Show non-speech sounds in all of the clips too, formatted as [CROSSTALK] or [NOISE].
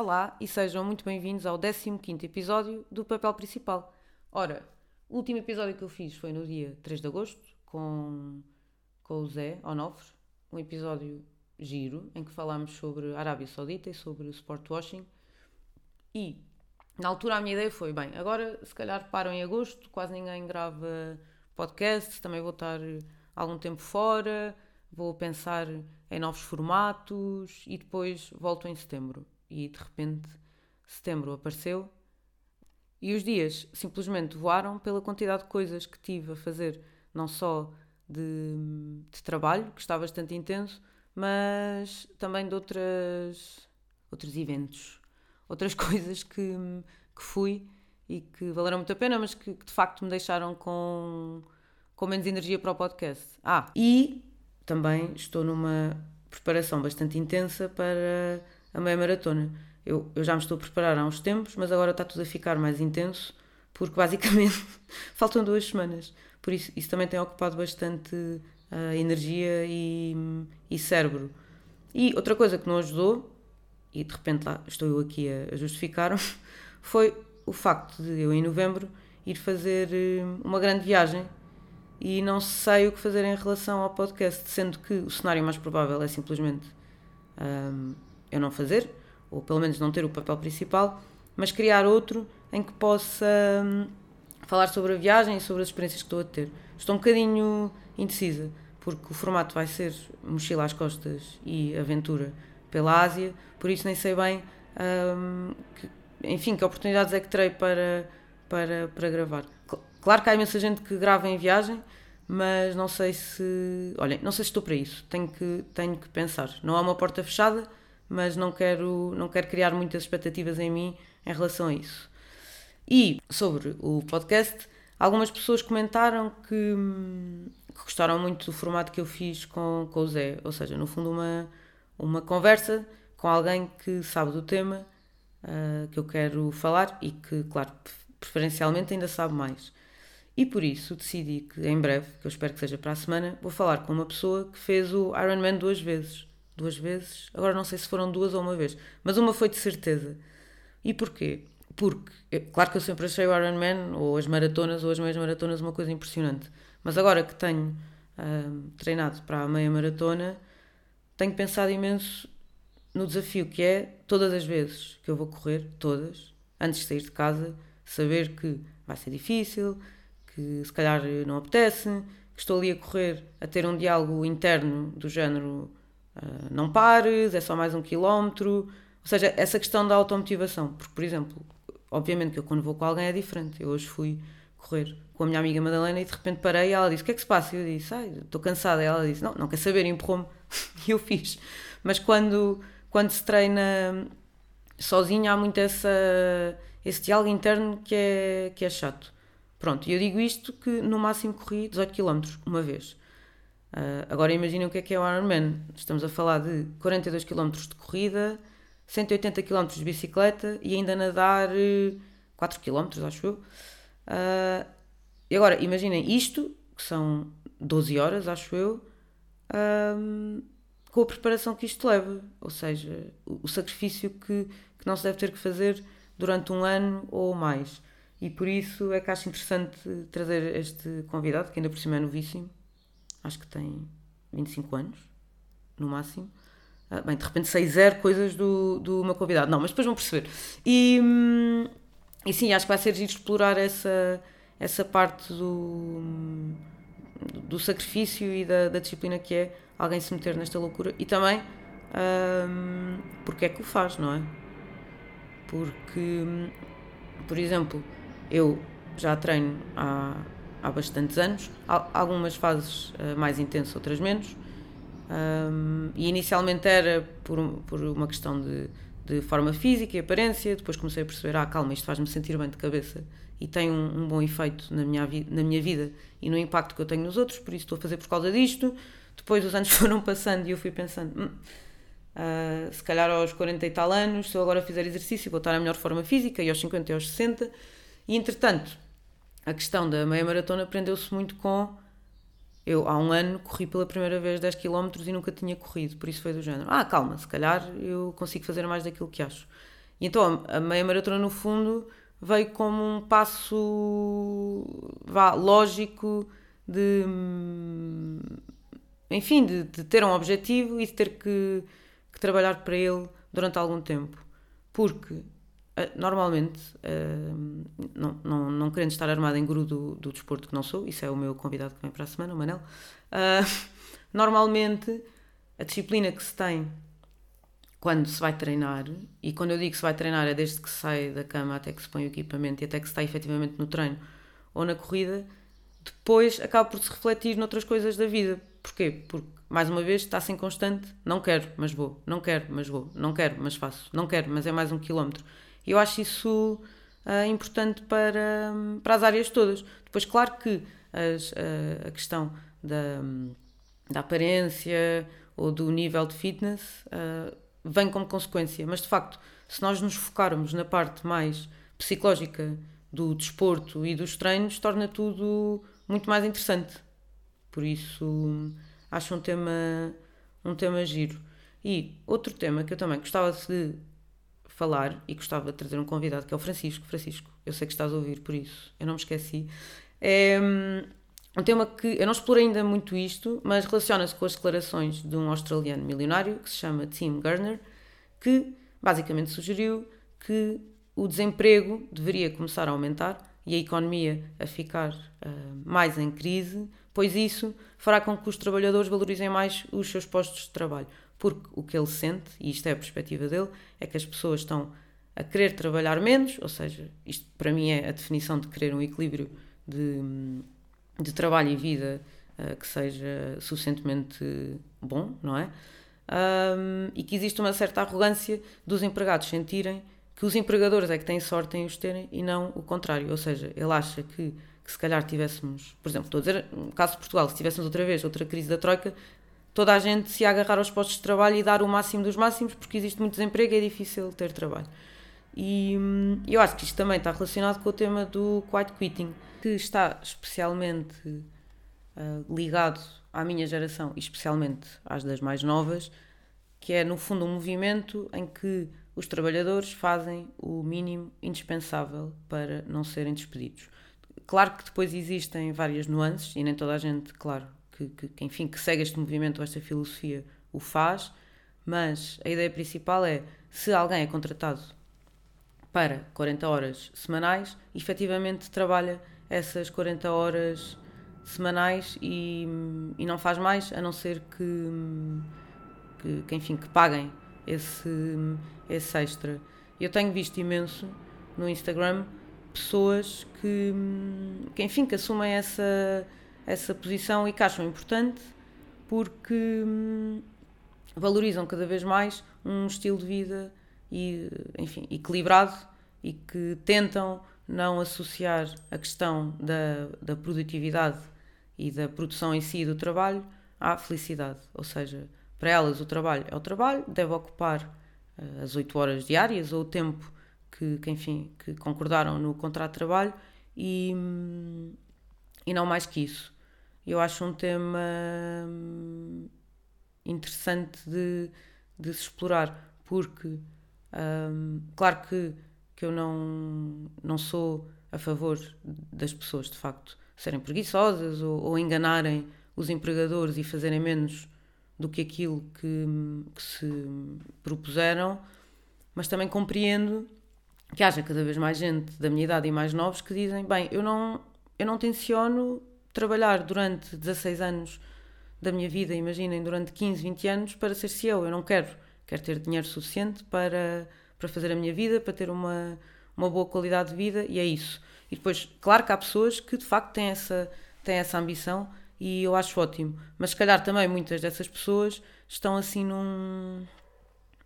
Olá e sejam muito bem-vindos ao 15 episódio do Papel Principal. Ora, o último episódio que eu fiz foi no dia 3 de agosto com, com o Zé Onofre, um episódio giro em que falámos sobre a Arábia Saudita e sobre o sport washing. E na altura a minha ideia foi: bem, agora se calhar param em agosto, quase ninguém grava podcast, também vou estar algum tempo fora, vou pensar em novos formatos e depois volto em setembro e de repente setembro apareceu e os dias simplesmente voaram pela quantidade de coisas que tive a fazer, não só de, de trabalho, que está bastante intenso, mas também de outras, outros eventos, outras [LAUGHS] coisas que, que fui e que valeram muito a pena, mas que, que, de facto me deixaram com, com menos energia para o podcast. Ah, e também estou numa preparação bastante intensa para a meia maratona. Eu, eu já me estou a preparar há uns tempos, mas agora está tudo a ficar mais intenso, porque basicamente [LAUGHS] faltam duas semanas. Por isso, isso também tem ocupado bastante uh, energia e, e cérebro. E outra coisa que não ajudou, e de repente lá estou eu aqui a, justificar-me, [LAUGHS] foi o facto de eu em novembro ir fazer uh, uma grande viagem e não sei o que fazer em relação ao podcast, sendo que o cenário mais provável é simplesmente ah, eu não fazer, ou pelo menos não ter o papel principal, mas criar outro em que possa hum, falar sobre a viagem e sobre as experiências que estou a ter. Estou um bocadinho indecisa, porque o formato vai ser mochila às costas e aventura pela Ásia, por isso nem sei bem, hum, que, enfim, que oportunidades é que terei para, para, para gravar. Claro que há imensa gente que grava em viagem, mas não sei se. Olhem, não sei se estou para isso. Tenho que, tenho que pensar. Não há uma porta fechada, mas não quero, não quero criar muitas expectativas em mim em relação a isso. E sobre o podcast, algumas pessoas comentaram que, que gostaram muito do formato que eu fiz com, com o Zé, ou seja, no fundo, uma, uma conversa com alguém que sabe do tema uh, que eu quero falar e que, claro, preferencialmente ainda sabe mais. E por isso decidi que em breve, que eu espero que seja para a semana, vou falar com uma pessoa que fez o Ironman duas vezes duas vezes, agora não sei se foram duas ou uma vez, mas uma foi de certeza. E porquê? Porque, claro que eu sempre achei o Ironman, ou as maratonas, ou as meias maratonas, uma coisa impressionante. Mas agora que tenho treinado para a meia maratona, tenho pensado imenso no desafio que é, todas as vezes que eu vou correr, todas, antes de sair de casa, saber que vai ser difícil, que se calhar não apetece, que estou ali a correr, a ter um diálogo interno do género ah, não pares, é só mais um quilómetro. Ou seja, essa questão da automotivação. Porque, por exemplo, obviamente que eu quando vou com alguém é diferente. Eu hoje fui correr com a minha amiga Madalena e de repente parei e ela disse: O que é que se passa? E eu disse: Ai, estou cansada. E ela disse: Não, não quer saber, empurrou-me. [LAUGHS] e eu fiz. Mas quando, quando se treina sozinho, há muito essa, esse diálogo interno que é, que é chato. Pronto, e eu digo isto que no máximo corri 18 km uma vez. Uh, agora imaginem o que é que é o Ironman. Estamos a falar de 42 km de corrida, 180 km de bicicleta e ainda nadar 4 km, acho eu. Uh, e agora imaginem isto, que são 12 horas, acho eu, com a preparação que isto leva. Ou seja, o, o sacrifício que, que não se deve ter que fazer durante um ano ou mais. E por isso é que acho interessante trazer este convidado, que ainda por cima é novíssimo acho que tem 25 anos, no máximo. Ah, bem, de repente sei zero coisas do, do meu convidado. Não, mas depois vão perceber. E, hum, e sim, acho que vai ser giro explorar essa, essa parte do, do sacrifício e da, da disciplina que é alguém se meter nesta loucura. E também hum, porque é que o faz, não é? Porque, hum, por exemplo, eu já treino há há bastantes anos, algumas fases uh, mais intensas, outras menos. Um, e inicialmente era por, por uma questão de, de forma física e aparência, depois comecei a perceber, ah, calma, isto faz-me sentir bem de cabeça e tem um, um, bom efeito na minha, na minha vida e no impacto que eu tenho nos outros, por isso estou a fazer por causa disto. Depois os anos [LAUGHS] foram passando e eu fui pensando, uh, se calhar aos 40 e tal anos, se eu agora fizer exercício, vou estar na melhor forma física, e aos 50 e aos 60. E entretanto, a questão da meia maratona prendeu-se muito com. Eu, há um ano, corri pela primeira vez 10 km e nunca tinha corrido, por isso foi do género. Ah, calma, se calhar eu consigo fazer mais daquilo que acho. E então a meia maratona, no fundo, veio como um passo vá, lógico de. Enfim, de, de ter um objetivo e de ter que, que trabalhar para ele durante algum tempo. Porque normalmente, uh, não, não, não querendo estar armada em guru do, do desporto que não sou, isso é o meu convidado que vem para a semana, o Manel, uh, [LAUGHS] normalmente a disciplina que se tem quando se vai treinar, e quando eu digo que se vai treinar é desde que se sai da cama até que se põe o equipamento e até que se está efetivamente no treino ou na corrida, depois acaba por se refletir noutras coisas da vida. Porquê? Porque, mais uma vez, está assim constante, não quero, mas vou, não quero, mas vou, não quero, mas faço, não quero, mas é mais um quilómetro. Eu acho isso uh, importante para, para as áreas todas. Depois, claro que as, uh, a questão da, da aparência ou do nível de fitness uh, vem como consequência, mas de facto, se nós nos focarmos na parte mais psicológica do desporto e dos treinos, torna tudo muito mais interessante. Por isso, acho um tema, um tema giro. E outro tema que eu também gostava de falar e gostava de trazer um convidado, que é o Francisco. Francisco, eu sei que estás a ouvir, por isso eu não me esqueci. É um tema que eu não explorei ainda muito isto, mas relaciona-se com as declarações de um australiano milionário que se chama Tim Gardner, que basicamente sugeriu que o desemprego deveria começar a aumentar e a economia a ficar uh, mais em crise, pois isso fará com que os trabalhadores valorizem mais os seus postos de trabalho porque o que ele sente, e isto é a perspectiva dele, é que as pessoas estão a querer trabalhar menos, ou seja, isto para mim é a definição de querer um equilíbrio de, de trabalho e vida uh, que seja suficientemente bom, não é? Um, e que existe uma certa arrogância dos empregados sentirem que os empregadores é que têm sorte em os terem e não o contrário. Ou seja, ele acha que, que se calhar tivéssemos, por exemplo, estou a dizer, no caso de Portugal, se tivéssemos outra vez outra crise da Troika, toda a gente se agarrar aos postos de trabalho e dar o máximo dos máximos, porque existe muito desemprego e é difícil ter trabalho. E hum, eu acho que isto também está relacionado com o tema do quiet quitting, que está especialmente uh, ligado à minha geração e especialmente às das mais novas, que é no fundo um movimento em que os trabalhadores fazem o mínimo indispensável para não serem despedidos. Claro que depois existem várias nuances e nem toda a gente, claro, que, que, enfim, que segue este movimento ou esta filosofia o faz, mas a ideia principal é se alguém é contratado para 40 horas semanais, efetivamente trabalha essas 40 horas semanais e, e não faz mais, a não ser que, que, que, enfim, que paguem esse, esse extra. Eu tenho visto imenso no Instagram pessoas que, que enfim, que assumem essa essa posição e que acham importante porque hum, valorizam cada vez mais um estilo de vida e, enfim, equilibrado e que tentam não associar a questão da, da produtividade e da produção em si do trabalho à felicidade. Ou seja, para elas o trabalho é o trabalho, deve ocupar uh, as 8 horas diárias ou o tempo que, que, enfim, que concordaram no contrato de trabalho e, hum, e não mais que isso eu acho um tema hum, interessante de, de se explorar, porque, hum, claro que, que eu não, não sou a favor das pessoas, de facto, serem preguiçosas ou, ou enganarem os empregadores e fazerem menos do que aquilo que, que se propuseram, mas também compreendo que haja cada vez mais gente da minha idade e mais novos que dizem: bem, eu não, eu não tenciono trabalhar durante 16 anos da minha vida, imaginem, durante 15, 20 anos, para ser CEO. Eu não quero. Quero ter dinheiro suficiente para, para fazer a minha vida, para ter uma, uma boa qualidade de vida e é isso. E depois, claro que há pessoas que de facto têm essa, têm essa ambição e eu acho ótimo. Mas se calhar também muitas dessas pessoas estão assim num.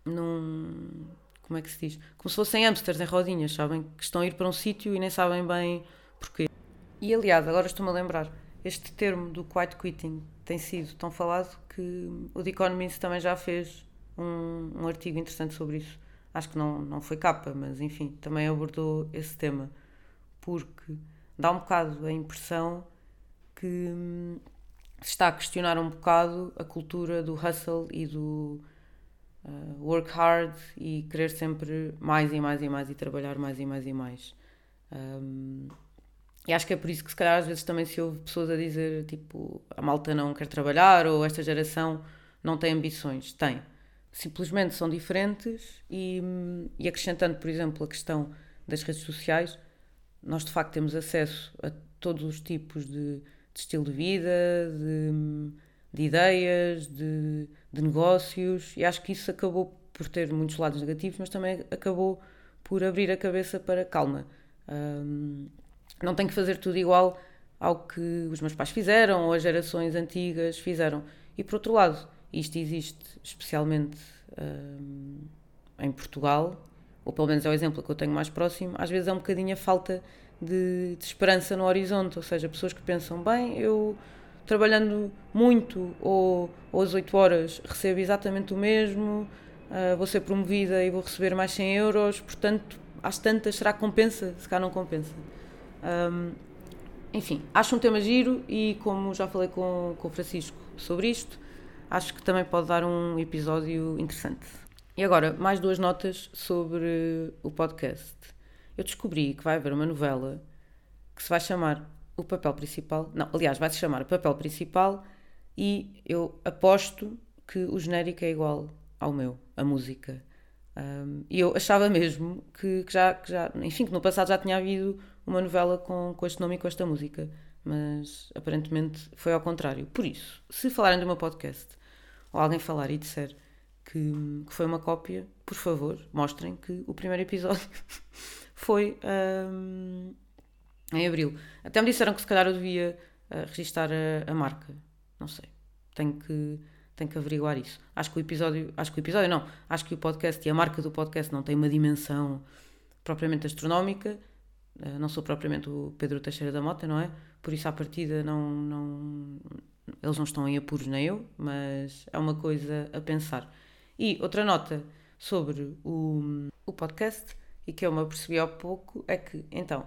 num. como é que se diz? Como se fossem hamsters em rodinhas, sabem? Que estão a ir para um sítio e nem sabem bem porquê. E aliás, agora estou-me a lembrar, este termo do quiet quitting tem sido tão falado que o The Economist também já fez um, um artigo interessante sobre isso. Acho que não, não foi capa, mas enfim, também abordou esse tema. Porque dá um bocado a impressão que hum, se está a questionar um bocado a cultura do hustle e do, uh, work hard e querer sempre mais e mais e mais e trabalhar mais e mais e mais. Um, e acho que é por isso que se calhar às vezes também se ouve pessoas a dizer tipo a malta não quer trabalhar ou esta geração não tem ambições. Tem. Simplesmente são diferentes e, e acrescentando, por exemplo, a questão das redes sociais, nós de facto temos acesso a todos os tipos de, de estilo de vida, de, de ideias, de, de, negócios, e acho que isso acabou por ter muitos lados negativos, mas também acabou por abrir a cabeça para calma. Não tenho que fazer tudo igual ao que os meus pais fizeram ou as gerações antigas fizeram. E por outro lado, isto existe especialmente um, em Portugal, ou pelo menos é o exemplo que eu tenho mais próximo, às vezes é um bocadinho a falta de, de esperança no horizonte, ou seja, pessoas que pensam, bem, eu trabalhando muito ou, ou às 8 horas recebo exatamente o mesmo, uh, vou ser promovida e vou receber mais 100 euros, portanto, às tantas, será que compensa? Se cá não compensa. Um, enfim, acho um tema giro e como já falei com, com o Francisco sobre isto, acho que também pode dar um episódio interessante. E agora, mais duas notas sobre o podcast. Eu descobri que vai haver uma novela que se vai chamar O Papel Principal. Não, aliás, vai se chamar O Papel Principal e eu aposto que o genérico é igual ao meu, a música. Um, e eu achava mesmo que, que, já, que já, enfim, que no passado já tinha havido uma novela com, com este nome e com esta música, mas aparentemente foi ao contrário. Por isso, se falarem do meu podcast ou alguém falar e disser que, que foi uma cópia, por favor, mostrem que o primeiro episódio [LAUGHS] foi um, em abril. Até me disseram que se calhar eu devia uh, registar a, a marca. Não sei. Tenho que tenho que averiguar isso. Acho que o episódio, acho que o episódio não, acho que o podcast e a marca do podcast não tem uma dimensão propriamente astronómica. Uh, não sou propriamente o Pedro Teixeira da Mota, não é? Por isso, à partida, não, não, eles não estão em apuros, nem eu, mas é uma coisa a pensar. E outra nota sobre o, o podcast, e que eu me apercebi há pouco, é que, então,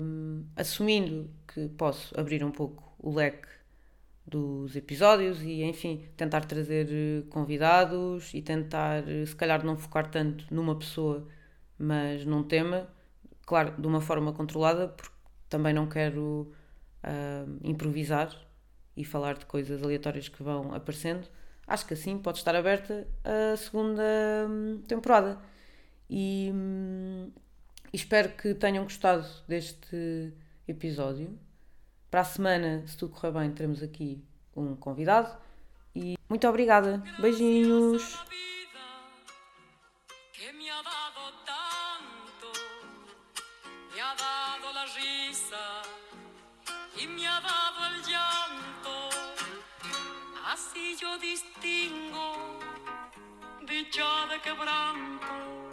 um, assumindo que posso abrir um pouco o leque dos episódios e, enfim, tentar trazer eh, convidados e tentar, eh, se calhar, não focar tanto numa pessoa, mas num tema, claro, de uma forma controlada, porque também não quero uh, improvisar e falar de coisas aleatórias que vão aparecendo. Acho que assim pode estar aberta a segunda hum, temporada. E, hum, espero que tenham gostado deste episódio. Para a semana, se tudo correr bem, teremos aqui um convidado. E muito obrigada. Beijinhos. Yo distingo dicha de quebranto